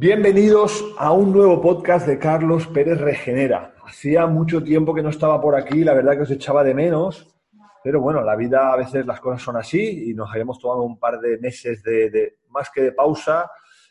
Bienvenidos a un nuevo podcast de Carlos Pérez Regenera. Hacía mucho tiempo que no estaba por aquí, la verdad que os echaba de menos, pero bueno, la vida a veces las cosas son así y nos habíamos tomado un par de meses de, más que de pausa,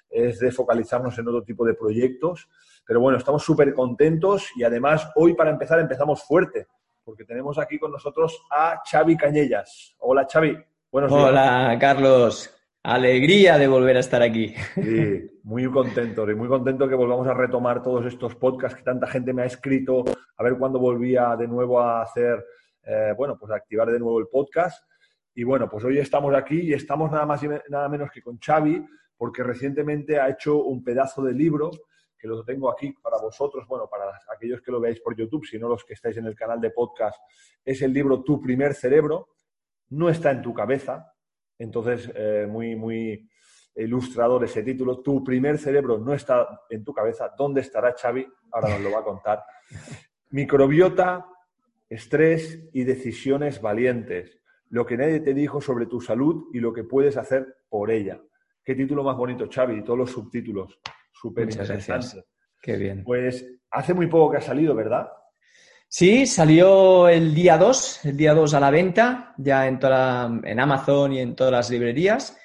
es de focalizarnos en otro tipo de proyectos. Pero bueno, estamos súper contentos y además hoy para empezar empezamos fuerte, porque tenemos aquí con nosotros a Xavi Cañellas. Hola Xavi, buenos días. Hola Carlos, alegría de volver a estar aquí. Sí, muy contento y muy contento que volvamos a retomar todos estos podcasts que tanta gente me ha escrito, a ver cuándo volvía de nuevo a hacer, eh, bueno, pues a activar de nuevo el podcast. Y bueno, pues hoy estamos aquí y estamos nada más y nada menos que con Xavi, porque recientemente ha hecho un pedazo de libro que lo tengo aquí para vosotros, bueno, para aquellos que lo veáis por YouTube, si no los que estáis en el canal de podcast, es el libro Tu primer cerebro, no está en tu cabeza, entonces, eh, muy, muy ilustrador ese título. Tu primer cerebro no está en tu cabeza. ¿Dónde estará Xavi? Ahora nos lo va a contar. Microbiota, estrés y decisiones valientes. Lo que nadie te dijo sobre tu salud y lo que puedes hacer por ella. Qué título más bonito, Xavi, y todos los subtítulos. Súper interesante. Qué bien. Pues hace muy poco que ha salido, ¿verdad? Sí, salió el día 2, el día 2 a la venta, ya en, toda en Amazon y en todas las librerías.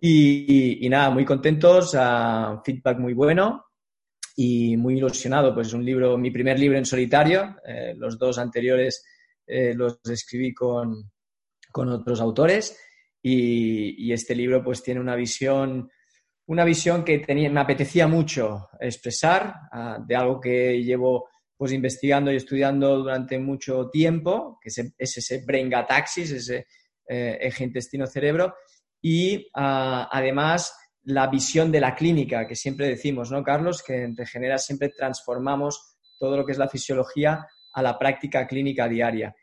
Y, nada, muy contentos, feedback muy bueno y muy ilusionado. Pues es un libro, mi primer libro en solitario. Eh, los dos anteriores eh, los escribí con, con otros autores. Y, este libro pues tiene una visión, una visión que tenía, me apetecía mucho expresar ah, de algo que llevo pues investigando y estudiando durante mucho tiempo, que es, ese brain gataxis, ese eh, eje intestino-cerebro, y ah, además la visión de la clínica, que siempre decimos, ¿no, Carlos? Que en Regenera siempre transformamos todo lo que es la fisiología a la práctica clínica diaria.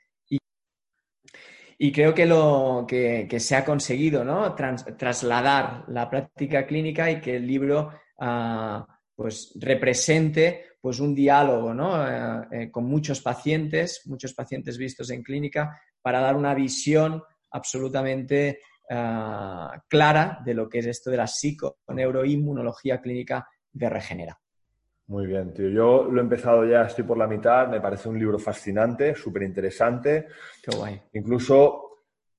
Y, creo que, lo, que, se ha conseguido, ¿no? trasladar la práctica clínica y que el libro ah, pues represente pues un diálogo ¿no? Eh, eh, con muchos pacientes, muchos pacientes vistos en clínica, para dar una visión absolutamente eh, clara de lo que es esto de la psiconeuroinmunología clínica de Regenera. Muy bien, tío. Yo lo he empezado ya, estoy por la mitad, me parece un libro fascinante, súper interesante. Qué guay. Incluso,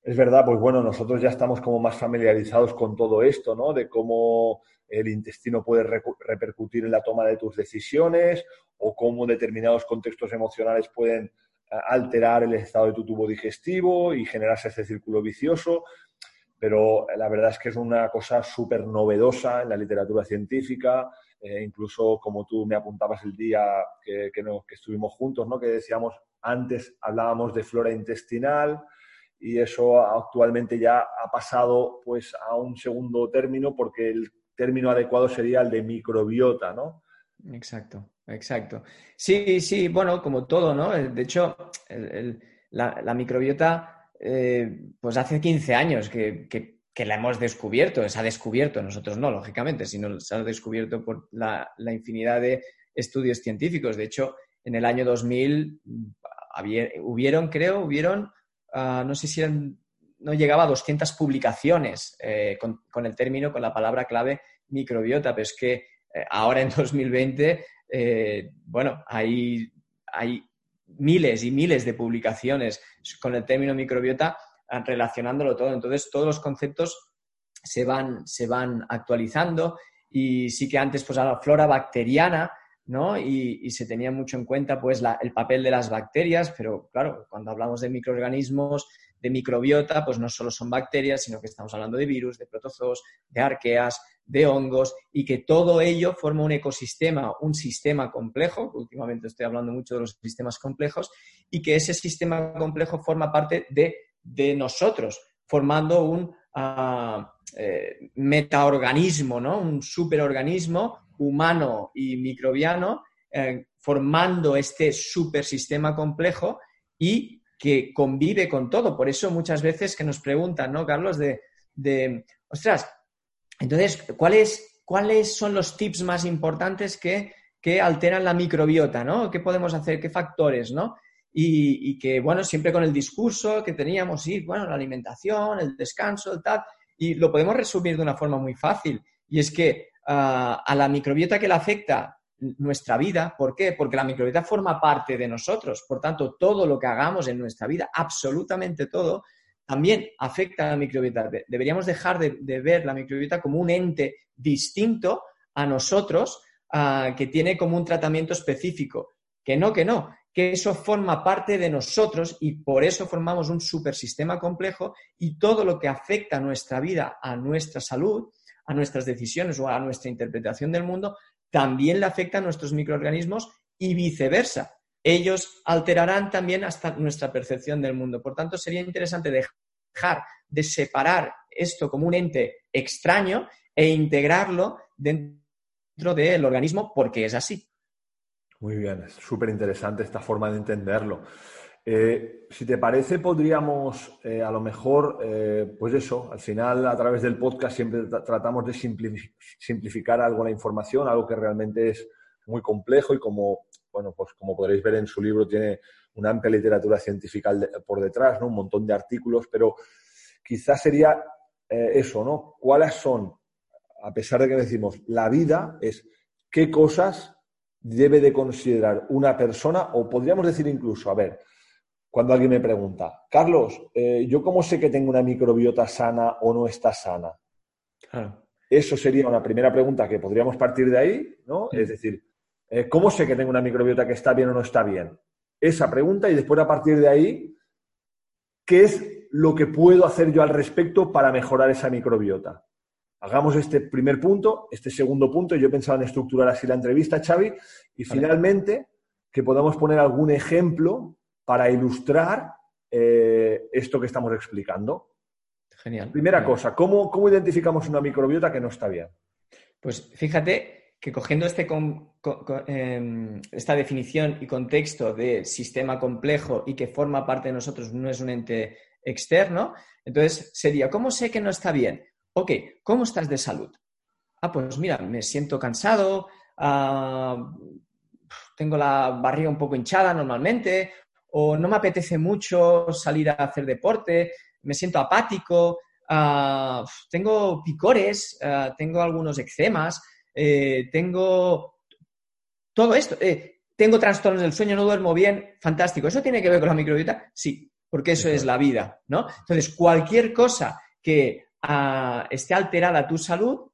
es verdad, pues bueno, nosotros ya estamos como más familiarizados con todo esto, ¿no? De cómo el intestino puede repercutir en la toma de tus decisiones o cómo determinados contextos emocionales pueden eh, alterar el estado de tu tubo digestivo y generarse ese círculo vicioso. Pero la verdad es que es una cosa súper novedosa en la literatura científica, eh, incluso como tú me apuntabas el día que, que, que estuvimos juntos, ¿no? que decíamos antes hablábamos de flora intestinal, y eso actualmente ya ha pasado pues a un segundo término porque el término adecuado sería el de microbiota, ¿no? Exacto, exacto. Sí, sí, bueno, como todo, ¿no? De hecho, la, microbiota, eh, pues hace 15 años que, la hemos descubierto, se ha descubierto, nosotros no, lógicamente, sino se ha descubierto por la, infinidad de estudios científicos. De hecho, en el año 2000 hubieron, creo, hubieron, ah, no sé si eran no llegaba a 200 publicaciones eh, con, el término, con la palabra clave microbiota, pero es que eh, ahora en 2020, eh, bueno, hay, hay miles y miles de publicaciones con el término microbiota relacionándolo todo. Entonces, todos los conceptos se van, se van actualizando y sí que antes, pues a la flora bacteriana, ¿no? Y, se tenía mucho en cuenta, pues, el papel de las bacterias, pero claro, cuando hablamos de microorganismos, de microbiota, pues no solo son bacterias, sino que estamos hablando de virus, de protozoos, de arqueas, de hongos, y que todo ello forma un ecosistema, un sistema complejo, últimamente estoy hablando mucho de los sistemas complejos, y que ese sistema complejo forma parte de, nosotros, formando un uh, metaorganismo, ¿no? un superorganismo humano y microbiano, eh, formando este supersistema complejo y que convive con todo. Por eso muchas veces que nos preguntan, ¿no, Carlos? De, de ostras, entonces, ¿cuáles, ¿cuáles son los tips más importantes que, que, alteran la microbiota, ¿no? ¿Qué podemos hacer? ¿Qué factores, ¿no? Y, y, que, bueno, siempre con el discurso que teníamos, sí, bueno, la alimentación, el descanso, el tal, y lo podemos resumir de una forma muy fácil. Y es que a la microbiota que le afecta nuestra vida. ¿Por qué? Porque la microbiota forma parte de nosotros. Por tanto, todo lo que hagamos en nuestra vida, absolutamente todo, también afecta a la microbiota. Deberíamos dejar de, ver la microbiota como un ente distinto a nosotros, que tiene como un tratamiento específico. Que no, que no, que eso forma parte de nosotros y por eso formamos un supersistema complejo y todo lo que afecta a nuestra vida, a nuestra salud, a nuestras decisiones o a nuestra interpretación del mundo, también le afecta a nuestros microorganismos y viceversa. Ellos alterarán también hasta nuestra percepción del mundo. Por tanto, sería interesante dejar de separar esto como un ente extraño e integrarlo dentro del organismo porque es así. Muy bien, es súper interesante esta forma de entenderlo. Eh, si te parece, podríamos eh, a lo mejor, eh, pues eso, al final a través del podcast siempre tratamos de simplificar algo la información, algo que realmente es muy complejo y como, bueno, pues como podréis ver en su libro tiene una amplia literatura científica por detrás, ¿no? Un montón de artículos, pero quizás sería eso, ¿no? ¿Cuáles son, a pesar de que decimos, la vida es qué cosas debe de considerar una persona o podríamos decir incluso, a ver, cuando alguien me pregunta, Carlos, eh, ¿yo cómo sé que tengo una microbiota sana o no está sana? Eso sería una primera pregunta que podríamos partir de ahí, ¿no? Es decir, eh, ¿cómo sé que tengo una microbiota que está bien o no está bien? Esa pregunta y después a partir de ahí, ¿qué es lo que puedo hacer yo al respecto para mejorar esa microbiota? Hagamos este primer punto, este segundo punto, yo pensaba en estructurar así la entrevista, Xavi, y finalmente que podamos poner algún ejemplo para ilustrar eh, esto que estamos explicando. Genial. Primera cosa, ¿cómo, identificamos una microbiota que no está bien? Pues fíjate que cogiendo este em, esta definición y contexto de sistema complejo y que forma parte de nosotros, no es un ente externo, entonces sería, ¿cómo sé que no está bien? Ok, ¿cómo estás de salud? Ah, pues mira, me siento cansado, ah, tengo la barriga un poco hinchada normalmente, o no me apetece mucho salir a hacer deporte, me siento apático, ah, tengo picores, ah, tengo algunos eczemas, eh, tengo todo esto, eh, tengo trastornos del sueño, no duermo bien, fantástico. ¿Eso tiene que ver con la microbiota? Sí, porque eso es la vida, ¿no? Entonces, cualquier cosa que ah, esté alterada a tu salud,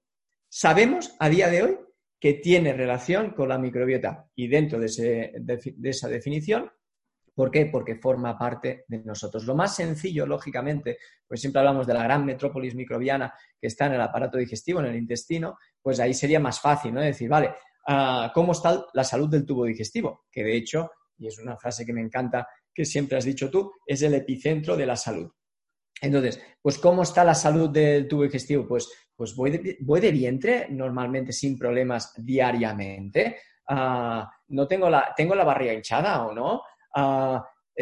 sabemos a día de hoy que tiene relación con la microbiota. Y dentro de esa definición ¿Por qué? Porque forma parte de nosotros. Lo más sencillo, lógicamente, pues siempre hablamos de la gran metrópolis microbiana que está en el aparato digestivo, en el intestino, pues ahí sería más fácil, ¿no? Decir, vale, ah, ¿cómo está la salud del tubo digestivo? Que de hecho, y es una frase que me encanta, que siempre has dicho tú, es el epicentro de la salud. Entonces, pues ¿cómo está la salud del tubo digestivo? Pues, pues voy, de, vientre normalmente sin problemas diariamente. Ah, no tengo la, tengo la barriga hinchada o no.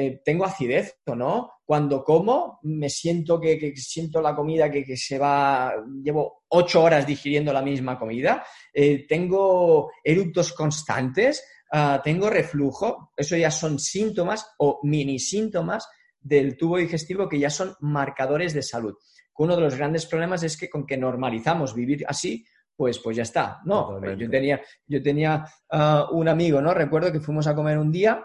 Eh, tengo acidez o no. Cuando como, me siento que, siento la comida que, se va, llevo ocho horas digiriendo la misma comida, eh, tengo eructos constantes, ah, tengo reflujo, eso ya son síntomas o mini síntomas del tubo digestivo que ya son marcadores de salud. Uno de los grandes problemas es que con que normalizamos vivir así, pues, pues ya está. No, yo tenía, yo tenía ah, un amigo, ¿no? Recuerdo que fuimos a comer un día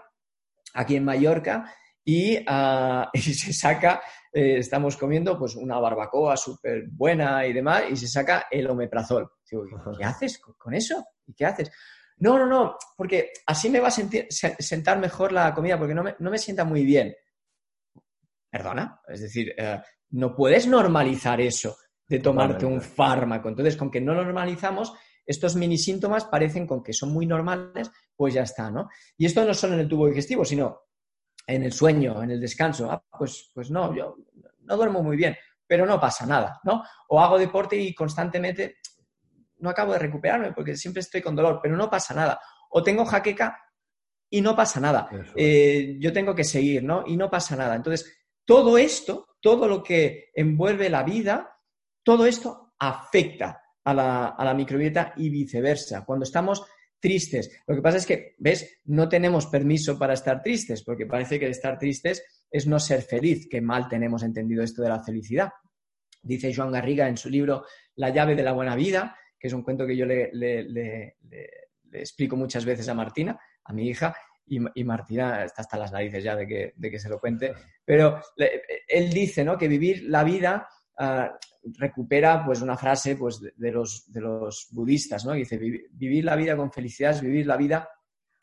aquí en Mallorca y, ah, se saca, eh, estamos comiendo pues una barbacoa súper buena y demás y se saca el omeprazol. ¿qué haces con eso? ¿Y qué haces? No, no, no, porque así me va a sentar mejor la comida porque no me, sienta muy bien. Perdona, es decir, eh, no puedes normalizar eso de tomarte un fármaco. Entonces, con que no lo normalizamos, estos mini síntomas parecen con que son muy normales, pues ya está, ¿no? Y esto no solo en el tubo digestivo, sino en el sueño, en el descanso. Ah, pues, pues no, yo no duermo muy bien, pero no pasa nada, ¿no? O hago deporte y constantemente no acabo de recuperarme porque siempre estoy con dolor, pero no pasa nada. O tengo jaqueca y no pasa nada. Eh, yo tengo que seguir, ¿no? Y no pasa nada. Entonces, todo esto, todo lo que envuelve la vida, todo esto afecta a la, a la microbiota y viceversa. Cuando estamos tristes. Lo que pasa es que, ¿ves? No tenemos permiso para estar tristes, porque parece que estar tristes es no ser feliz, que mal tenemos entendido esto de la felicidad. Dice Joan Garriga en su libro La llave de la buena vida, que es un cuento que yo le, le, explico muchas veces a Martina, a mi hija, y, Martina está hasta las narices ya de que, de que se lo cuente, pero él dice ¿no? que vivir la vida ah, recupera pues una frase pues, de, los, de los budistas, ¿no? dice, vivir la vida con felicidad es vivir la vida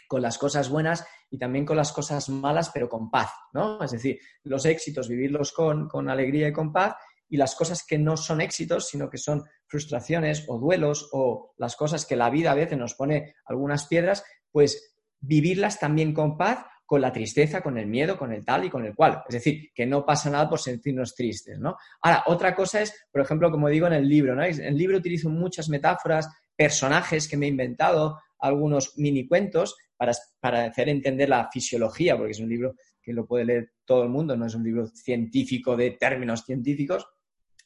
con las cosas buenas y también con las cosas malas, pero con paz, ¿no? Es decir, los éxitos, vivirlos con, con alegría y con paz, y las cosas que no son éxitos, sino que son frustraciones o duelos o las cosas que la vida a veces nos pone algunas piedras, pues vivirlas también con paz, con la tristeza, con el miedo, con el tal y con el cual. Es decir, que no pasa nada por sentirnos tristes, ¿no? Ahora, otra cosa es, por ejemplo, como digo en el libro, ¿no? En el libro utilizo muchas metáforas, personajes que me he inventado, algunos mini cuentos para, para hacer entender la fisiología, porque es un libro que lo puede leer todo el mundo, no es un libro científico de términos científicos.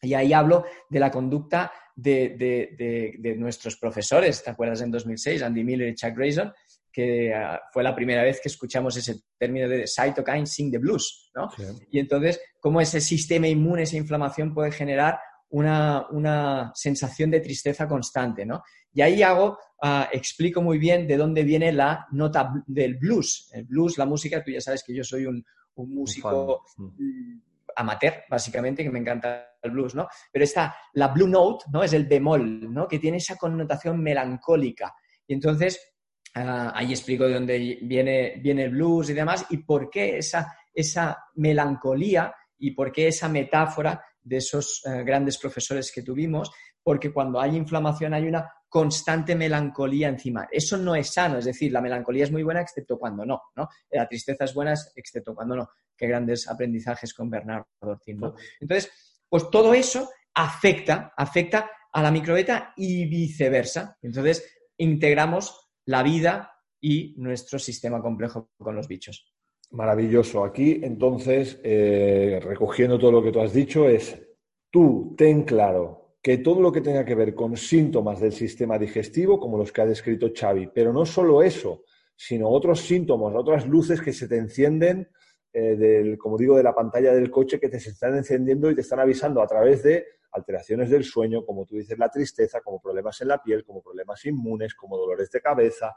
Y ahí hablo de la conducta de, de, de, nuestros profesores. ¿Te acuerdas en 2006? Andy Miller y Chuck Grayson, que uh, fue la primera vez que escuchamos ese término de cytokine sing the blues. ¿no? Y entonces, cómo ese sistema inmune, esa inflamación puede generar una, una sensación de tristeza constante. ¿no? Y ahí hago, uh, explico muy bien de dónde viene la nota del blues. El blues, la música, tú ya sabes que yo soy un, un músico mm, amateur, básicamente, que me encanta el blues, ¿no? Pero está la blue note, ¿no? Es el bemol, ¿no? Que tiene esa connotación melancólica. Y entonces, uh, ahí explico de dónde viene, viene el blues y demás, y por qué esa, esa melancolía y por qué esa metáfora de esos uh, grandes profesores que tuvimos, porque cuando hay inflamación hay una constante melancolía encima. Eso no es sano, es decir, la melancolía es muy buena excepto cuando no, ¿no? La tristeza es buena excepto cuando no. Qué grandes aprendizajes con Bernardo Ortiz, Entonces, pues todo eso afecta, afecta a la microbiota y viceversa. Entonces, integramos la vida y nuestro sistema complejo con los bichos. Maravilloso. Aquí, entonces, eh, recogiendo todo lo que tú has dicho, es tú ten claro que todo lo que tenga que ver con síntomas del sistema digestivo, como los que ha descrito Xavi, pero no solo eso, sino otros síntomas, otras luces que se te encienden, eh, del, como digo, de la pantalla del coche que te están encendiendo y te están avisando a través de alteraciones del sueño, como tú dices, la tristeza, como problemas en la piel, como problemas inmunes, como dolores de cabeza.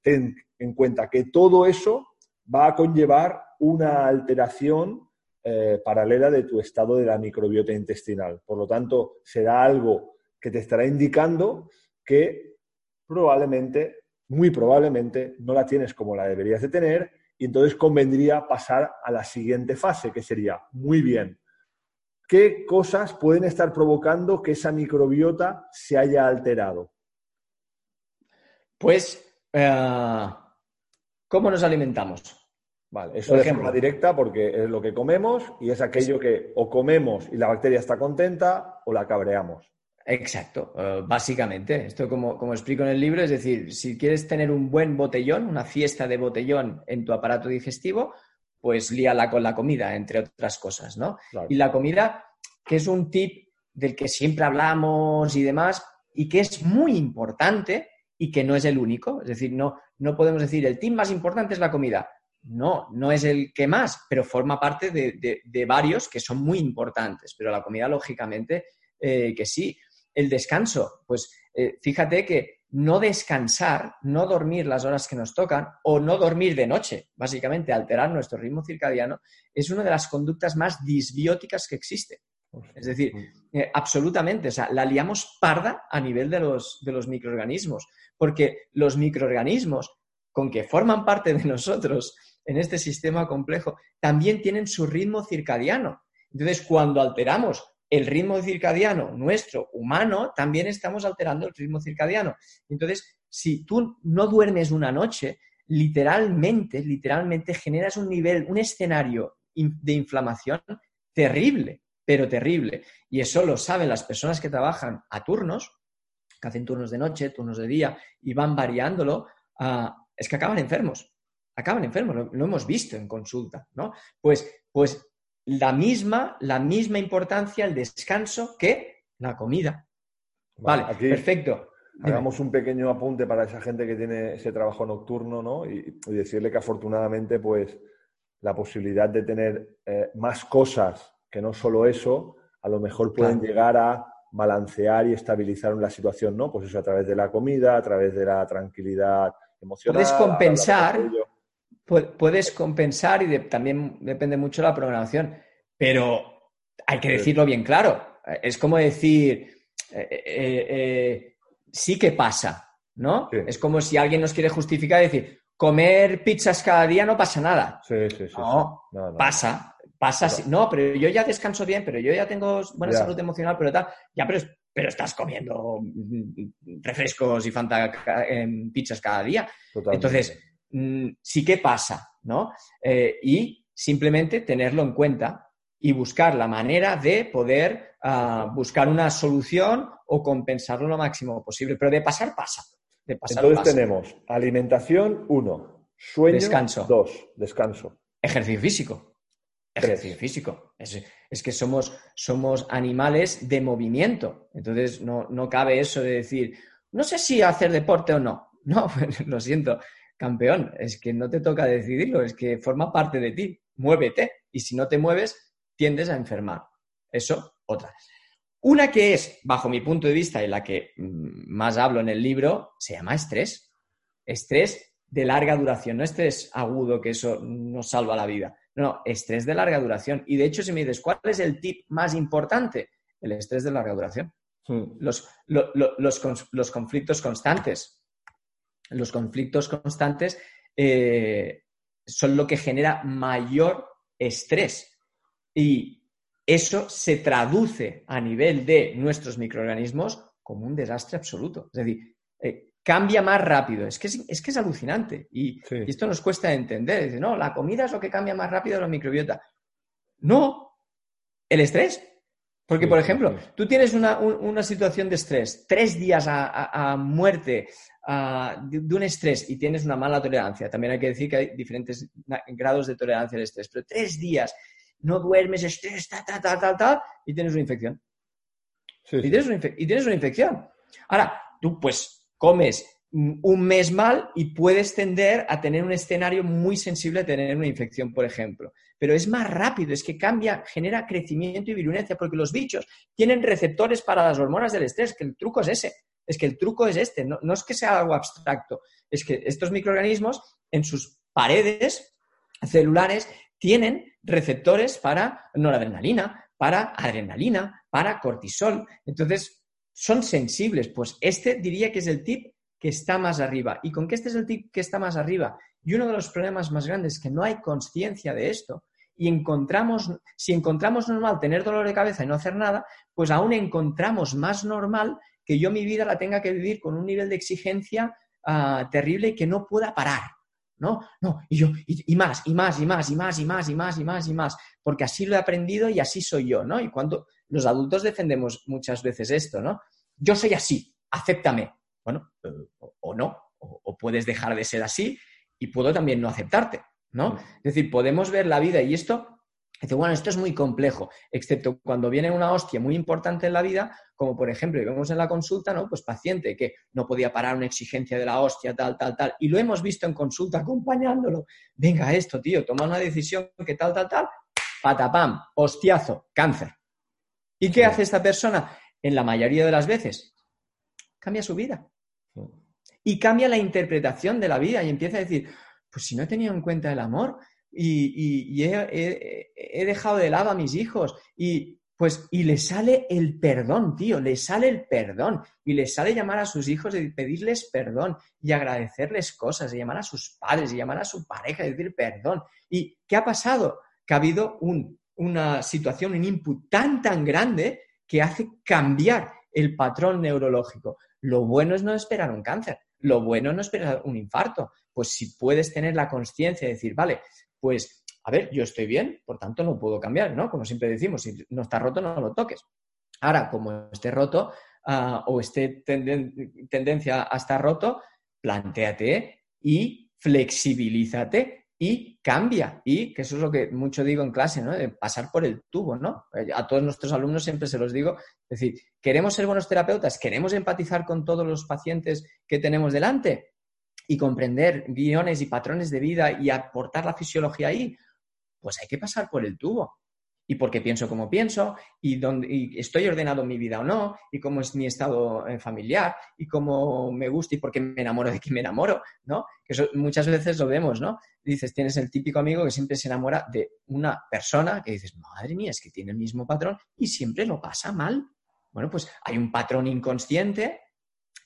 ten en cuenta que todo eso va a conllevar una alteración eh, paralela de tu estado de la microbiota intestinal. Por lo tanto, será algo que te estará indicando que probablemente, muy probablemente, no la tienes como la deberías de tener y entonces convendría pasar a la siguiente fase, que sería, muy bien, ¿qué cosas pueden estar provocando que esa microbiota se haya alterado? Pues, eh, ¿cómo nos alimentamos? Vale, eso es forma directa porque es lo que comemos y es aquello que o comemos y la bacteria está contenta o la cabreamos. Exacto, eh, básicamente. Esto como, como explico en el libro, es decir, si quieres tener un buen botellón, una fiesta de botellón en tu aparato digestivo, pues líala con la comida, entre otras cosas, ¿no? Y la comida, que es un tip del que siempre hablamos y demás, y que es muy importante y que no es el único. Es decir, no, no podemos decir el tip más importante es la comida. No, no es el que más, pero forma parte de, varios que son muy importantes. Pero la comida, lógicamente, eh, que sí. El descanso, pues eh, fíjate que no descansar, no dormir las horas que nos tocan o no dormir de noche, básicamente alterar nuestro ritmo circadiano, es una de las conductas más disbióticas que existe. Es decir, eh, absolutamente, o sea, la liamos parda a nivel de los, de los microorganismos, porque los microorganismos con que forman parte de nosotros en este sistema complejo, también tienen su ritmo circadiano. Entonces, cuando alteramos el ritmo circadiano nuestro, humano, también estamos alterando el ritmo circadiano. Entonces, si tú no duermes una noche, literalmente, literalmente generas un nivel, un escenario de inflamación terrible, pero terrible. Y eso lo saben las personas que trabajan a turnos, que hacen turnos de noche, turnos de día, y van variándolo, es que acaban enfermos acaban enfermos, lo, hemos visto en consulta, ¿no? Pues, pues la misma, la misma importancia el descanso que la comida. Vale, perfecto. Hagamos un pequeño apunte para esa gente que tiene ese trabajo nocturno, ¿no? Y, decirle que afortunadamente, pues, la posibilidad de tener eh, más cosas que no solo eso, a lo mejor pueden llegar a balancear y estabilizar la situación, ¿no? Pues eso a través de la comida, a través de la tranquilidad emocional. Puedes compensar, puedes compensar y también depende mucho de la programación, pero hay que decirlo bien claro. Es como decir, eh, eh, eh, sí que pasa, ¿no? Es como si alguien nos quiere justificar y decir, comer pizzas cada día no pasa nada. Sí, sí, sí. No, pasa, pasa. No, pero yo ya descanso bien, pero yo ya tengo buena salud emocional, pero tal. Ya, pero, pero estás comiendo refrescos y fanta en pizzas cada día. Entonces, mm, sí que pasa, ¿no? y simplemente tenerlo en cuenta y buscar la manera de poder ah, buscar una solución o compensarlo lo máximo posible. Pero de pasar, pasa. De pasar, Entonces tenemos alimentación, uno. Sueño, descanso. dos. Descanso. Ejercicio físico. Ejercicio físico. Es, que somos, somos animales de movimiento. Entonces no, no cabe eso de decir, no sé si hacer deporte o no. No, lo siento, campeón. Es que no te toca decidirlo, es que forma parte de ti. Muévete. Y si no te mueves, tiendes a enfermar. Eso, otra. Una que es, bajo mi punto de vista, y la que mm, más hablo en el libro, se llama estrés. Estrés de larga duración, no estrés agudo, que eso nos salva la vida. No, estrés de larga duración. Y de hecho, si me dices, ¿cuál es el tip más importante? El estrés de larga duración. Hmm. Los, los, conflictos constantes. Los conflictos constantes eh, son lo que genera mayor estrés. Y eso se traduce a nivel de nuestros microorganismos como un desastre absoluto. Es decir, eh, cambia más rápido. Es que es, que es alucinante. Y, esto nos cuesta entender. Dice, no, la comida es lo que cambia más rápido la microbiota. No, el estrés. Porque, por ejemplo, tú tienes una, situación de estrés, tres días a, muerte de, un estrés y tienes una mala tolerancia. También hay que decir que hay diferentes grados de tolerancia al estrés, pero tres días no duermes, estrés, tal, tal, tal, tal, y tienes una infección. Y, tienes una infección. Ahora, tú pues comes un mes mal y puedes tender a tener un escenario muy sensible a tener una infección, por ejemplo. Pero es más rápido, es que cambia, genera crecimiento y virulencia, porque los bichos tienen receptores para las hormonas del estrés, que el truco es ese, es que el truco es este, no, no es que sea algo abstracto, es que estos microorganismos en sus paredes celulares tienen receptores para noradrenalina, para adrenalina, para cortisol. Entonces, son sensibles. Pues este diría que es el tip que está más arriba. ¿Y con qué este es el tip que está más arriba? Y uno de los problemas más grandes es que no hay conciencia de esto. Y encontramos, si encontramos normal tener dolor de cabeza y no hacer nada, pues aún encontramos más normal que yo mi vida la tenga que vivir con un nivel de exigencia ah, terrible y que no pueda parar. ¿no? No, y yo, y, más, y más, y más, y más, y más, y más, y más, y más, porque así lo he aprendido y así soy yo, ¿no? Y cuando los adultos defendemos muchas veces esto, ¿no? Yo soy así, acéptame. Bueno, o, no, o, puedes dejar de ser así y puedo también no aceptarte, ¿no? Es decir, podemos ver la vida y esto Dice, bueno, esto es muy complejo, excepto cuando viene una hostia muy importante en la vida, como por ejemplo, y vemos en la consulta, ¿no? Pues paciente que no podía parar una exigencia de la hostia, tal, tal, tal, y lo hemos visto en consulta acompañándolo. Venga, esto, tío, toma una decisión que tal, tal, tal, patapam, hostiazo, cáncer. ¿Y qué hace esta persona? En la mayoría de las veces, cambia su vida. Y cambia la interpretación de la vida y empieza a decir, pues si no he tenido en cuenta el amor, y, he, dejado de lado a mis hijos y pues y le sale el perdón, tío, le sale el perdón y le sale llamar a sus hijos y pedirles perdón y agradecerles cosas y llamar a sus padres y llamar a su pareja y decir perdón. ¿Y qué ha pasado? Que ha habido una situación, un input tan tan grande que hace cambiar el patrón neurológico. Lo bueno es no esperar un cáncer, lo bueno es no esperar un infarto. Pues si puedes tener la conciencia de decir, vale, pues, a ver, yo estoy bien, por tanto no puedo cambiar, ¿no? Como siempre decimos, si no está roto, no lo toques. Ahora, como esté roto ah, o esté tendencia a estar roto, plantéate y flexibilízate y cambia. Y que eso es lo que mucho digo en clase, ¿no? De pasar por el tubo, ¿no? A todos nuestros alumnos siempre se los digo. Es decir, ¿queremos ser buenos terapeutas? ¿Queremos empatizar con todos los pacientes que tenemos delante? Y comprender guiones y patrones de vida y aportar la fisiología ahí, pues hay que pasar por el tubo. y por qué pienso como pienso, y, dónde, estoy ordenado en mi vida o no, y cómo es mi estado eh, familiar, y cómo me gusta y por qué me enamoro de quién me enamoro, ¿no? Que eso muchas veces lo vemos, ¿no? Dices, tienes el típico amigo que siempre se enamora de una persona que dices, madre mía, es que tiene el mismo patrón y siempre lo pasa mal. Bueno, pues hay un patrón inconsciente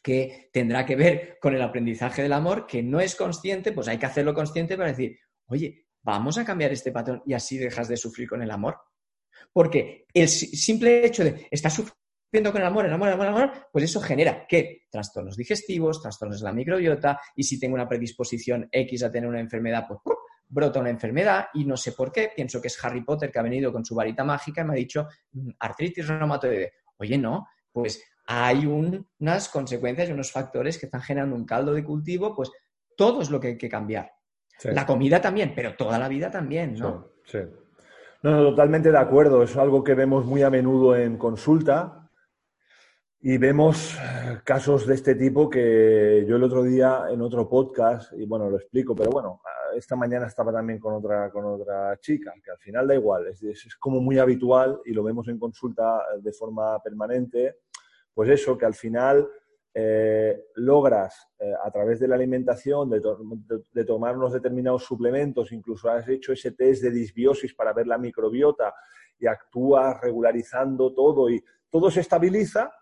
que tendrá que ver con el aprendizaje del amor, que no es consciente, pues hay que hacerlo consciente para decir, oye, vamos a cambiar este patrón y así dejas de sufrir con el amor. Porque el simple hecho de estar sufriendo con el amor, el amor, el amor, el amor, pues eso genera ¿qué? Trastornos digestivos, trastornos de la microbiota, y si tengo una predisposición X a tener una enfermedad, pues brota una enfermedad y no sé por qué. Pienso que es Harry Potter que ha venido con su varita mágica y me ha dicho mm, artritis reumatoide. Oye, no, pues hay unas consecuencias y unos factores que están generando un caldo de cultivo, pues todo es lo que hay que cambiar. La comida también, pero toda la vida también, ¿no? Sí, No, totalmente de acuerdo. Es algo que vemos muy a menudo en consulta y vemos eh, casos de este tipo que yo el otro día en otro podcast, y bueno, lo explico, pero bueno, esta mañana estaba también con otra, con otra chica, que al final da igual, es, es como muy habitual y lo vemos en consulta de forma permanente, pues eso, que al final eh, logras eh, a través de la alimentación, de, tomar unos determinados suplementos, incluso has hecho ese test de disbiosis para ver la microbiota y actúas regularizando todo y todo se estabiliza,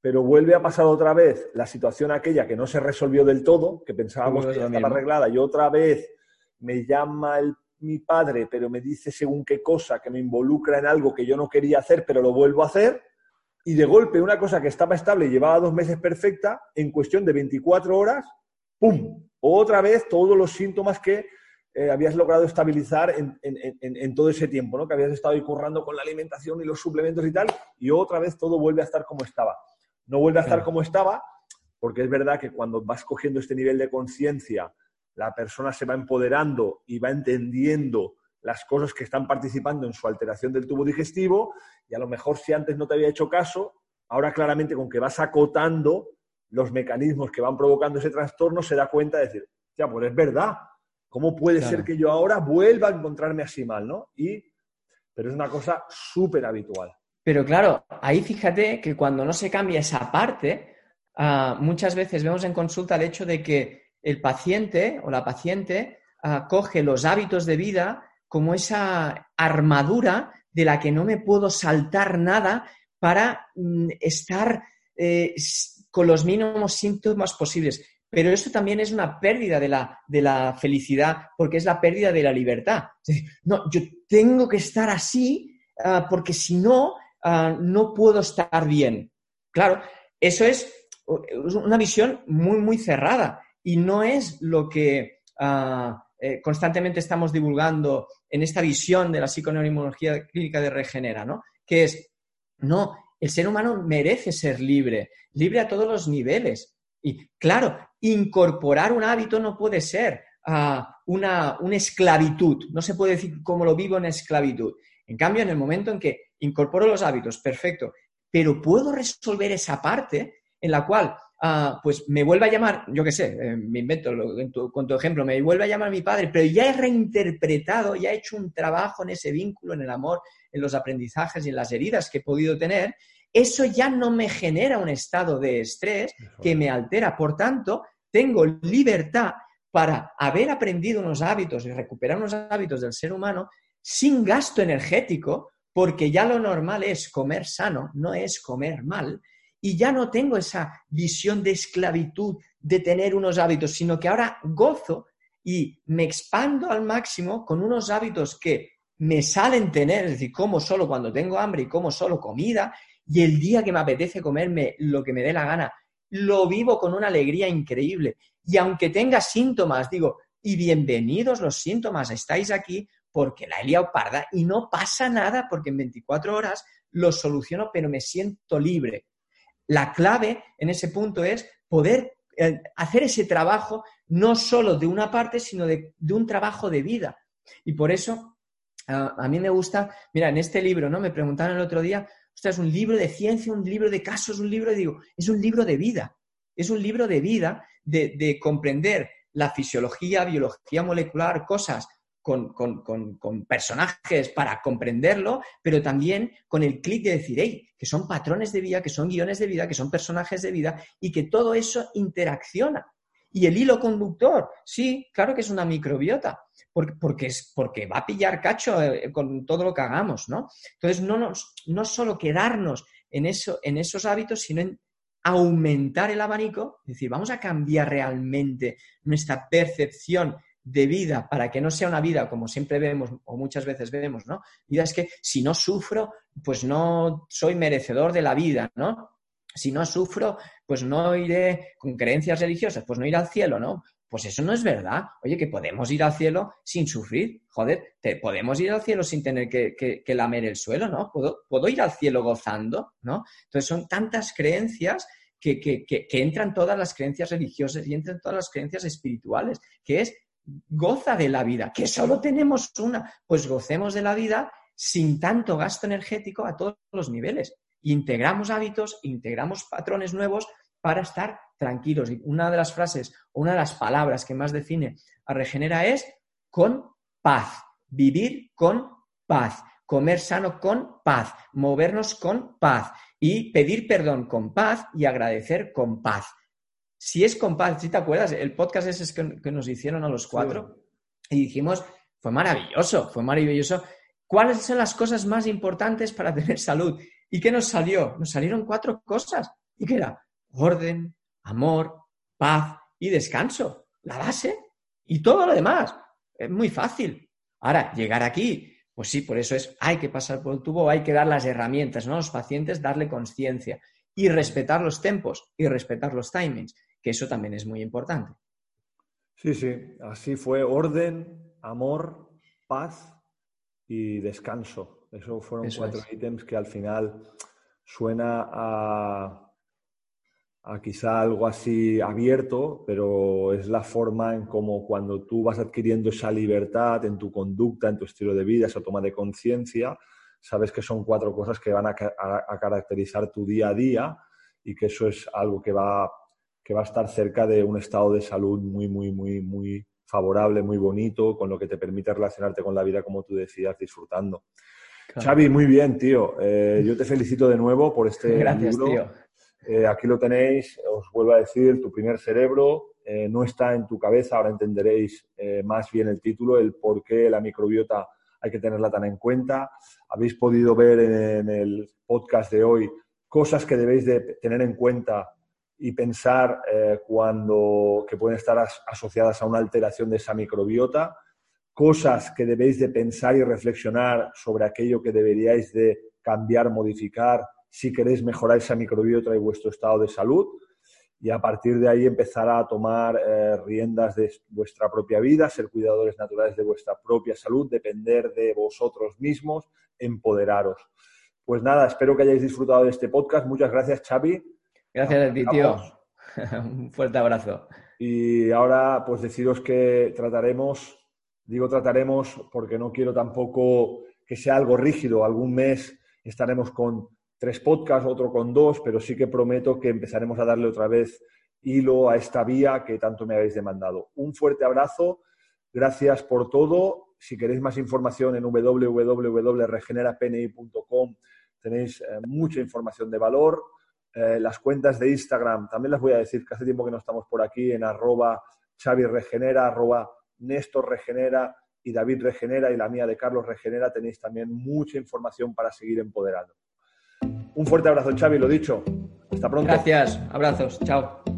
pero vuelve a pasar otra vez la situación aquella que no se resolvió del todo, que pensábamos que ya estaba arreglada, y otra vez me llama mi padre, pero me dice según qué cosa, que me involucra en algo que yo no quería hacer, pero lo vuelvo a hacer, y de golpe una cosa que estaba estable y llevaba dos meses perfecta, en cuestión de 24 horas, ¡pum! Otra vez todos los síntomas que eh, habías logrado estabilizar en, todo ese tiempo, ¿no? Que habías estado ahí currando con la alimentación y los suplementos y tal, y otra vez todo vuelve a estar como estaba. No vuelve a estar como estaba, porque es verdad que cuando vas cogiendo este nivel de conciencia, la persona se va empoderando y va entendiendo las cosas que están participando en su alteración del tubo digestivo y a lo mejor si antes no te había hecho caso, ahora claramente con que vas acotando los mecanismos que van provocando ese trastorno, se da cuenta de decir, ya, pues es verdad, ¿cómo puede ser que yo ahora vuelva a encontrarme así mal, no? Y, pero es una cosa súper habitual. Pero claro, ahí fíjate que cuando no se cambia esa parte, ah, muchas veces vemos en consulta el hecho de que el paciente o la paciente ah, coge los hábitos de vida como esa armadura de la que no me puedo saltar nada para mm, estar eh, con los mínimos síntomas posibles. Pero eso también es una pérdida de la, de la felicidad, porque es la pérdida de la libertad. no, yo tengo que estar así ah, porque si no, ah, no puedo estar bien. Claro, eso es una visión muy, muy cerrada y no es lo que ah, eh, constantemente estamos divulgando en esta visión de la psiconeuroinmunología clínica de Regenera, ¿no? Que es, no, el ser humano merece ser libre, libre a todos los niveles. Y claro, incorporar un hábito no puede ser ah, una, una, esclavitud, no se puede decir como lo vivo en esclavitud. En cambio, en el momento en que incorporo los hábitos, perfecto, pero puedo resolver esa parte en la cual Ah, pues me vuelve a llamar, yo qué sé, eh, me invento con tu ejemplo, me vuelve a llamar mi padre, pero ya he reinterpretado, ya he hecho un trabajo en ese vínculo, en el amor, en los aprendizajes y en las heridas que he podido tener, eso ya no me genera un estado de estrés que me altera. Por tanto, tengo libertad para haber aprendido unos hábitos y recuperar unos hábitos del ser humano sin gasto energético, porque ya lo normal es comer sano, no es comer mal, y ya no tengo esa visión de esclavitud, de tener unos hábitos, sino que ahora gozo y me expando al máximo con unos hábitos que me salen tener, es decir, como solo cuando tengo hambre y como solo comida, y el día que me apetece comerme lo que me dé la gana, lo vivo con una alegría increíble. Y aunque tenga síntomas, digo, y bienvenidos los síntomas, estáis aquí porque la he liado parda y no pasa nada porque en 24 horas lo soluciono, pero me siento libre. La clave en ese punto es poder eh, hacer ese trabajo no solo de una parte, sino de, un trabajo de vida. Y por eso a mí me gusta, mira, en este libro, ¿no? Me preguntaron el otro día, ostras, es un libro de ciencia, un libro de casos, un libro, digo, es un libro de vida. Es un libro de vida, de, de comprender la fisiología, biología molecular, cosas con, personajes para comprenderlo, pero también con el clic de decir, hey, que son patrones de vida, que son guiones de vida, que son personajes de vida y que todo eso interacciona. Y el hilo conductor, sí, claro que es una microbiota, porque, es, porque va a pillar cacho eh, con todo lo que hagamos, ¿no? Entonces, no, nos, no solo quedarnos en, eso, en esos hábitos, sino en aumentar el abanico, es decir, vamos a cambiar realmente nuestra percepción de vida para que no sea una vida como siempre vemos o muchas veces vemos, ¿no? Vida es que si no sufro, pues no soy merecedor de la vida, ¿no? Si no sufro, pues no iré con creencias religiosas, pues no iré al cielo, ¿no? Pues eso no es verdad. Oye, que podemos ir al cielo sin sufrir. Joder, te, podemos ir al cielo sin tener que, lamer el suelo, ¿no? ¿Puedo, ¿Puedo, ir al cielo gozando, ¿no? Entonces son tantas creencias que, que, entran todas las creencias religiosas y entran todas las creencias espirituales, que es goza de la vida, que solo tenemos una, pues gocemos de la vida sin tanto gasto energético a todos los niveles. Integramos hábitos, integramos patrones nuevos para estar tranquilos. Y una de las frases una de las palabras que más define a Regenera es con paz, vivir con paz, comer sano con paz, movernos con paz y pedir perdón con paz y agradecer con paz. Si es con paz, si te acuerdas, el podcast ese que, que nos hicieron a los cuatro y dijimos, fue maravilloso, fue maravilloso. ¿Cuáles son las cosas más importantes para tener salud? ¿Y qué nos salió? Nos salieron cuatro cosas. ¿Y qué era? Orden, amor, paz y descanso. La base y todo lo demás. Es muy fácil. Ahora, llegar aquí, pues sí, por eso es, hay que pasar por el tubo, hay que dar las herramientas, ¿no? A los pacientes, darle conciencia y respetar los tempos y respetar los timings, que eso también es muy importante. Sí, sí, así fue orden, amor, paz y descanso. Eso fueron cuatro ítems que al final suena a, a quizá algo así abierto, pero es la forma en cómo cuando tú vas adquiriendo esa libertad en tu conducta, en tu estilo de vida, esa toma de conciencia, sabes que son cuatro cosas que van a, caracterizar tu día a día y que eso es algo que va, que va a estar cerca de un estado de salud muy, muy, muy, muy favorable, muy bonito, con lo que te permite relacionarte con la vida, como tú decías, disfrutando. Xavi, muy bien, tío. Eh, yo te felicito de nuevo por este Gracias, Tío eh, aquí lo tenéis, os vuelvo a decir, tu primer cerebro eh, no está en tu cabeza, ahora entenderéis más bien el título, el por qué la microbiota hay que tenerla tan en cuenta. Habéis podido ver en, el podcast de hoy cosas que debéis de tener en cuenta y pensar cuando que pueden estar asociadas a una alteración de esa microbiota, cosas que debéis de pensar y reflexionar sobre aquello que deberíais de cambiar, modificar si queréis mejorar esa microbiota y vuestro estado de salud y a partir de ahí empezar a tomar eh, riendas de vuestra propia vida, ser cuidadores naturales de vuestra propia salud, depender de vosotros mismos, empoderaros. Pues nada, espero que hayáis disfrutado de este podcast. Muchas gracias, Xavi. Gracias a ti, tío. Un fuerte abrazo. Y ahora, pues deciros que trataremos, digo trataremos porque no quiero tampoco que sea algo rígido. Algún mes estaremos con tres podcasts, otro con dos, pero sí que prometo que empezaremos a darle otra vez hilo a esta vía que tanto me habéis demandado. Un fuerte abrazo, gracias por todo. Si queréis más información en www.regenerapni.com tenéis eh, mucha información de valor. Eh, las cuentas de Instagram, también las voy a decir que hace tiempo que no estamos por aquí, en arroba Xavi Regenera, arroba Néstor Regenera y David Regenera y la mía de Carlos Regenera, tenéis también mucha información para seguir empoderando. Un fuerte abrazo, Xavi, lo dicho. Hasta pronto. Gracias, abrazos, chao.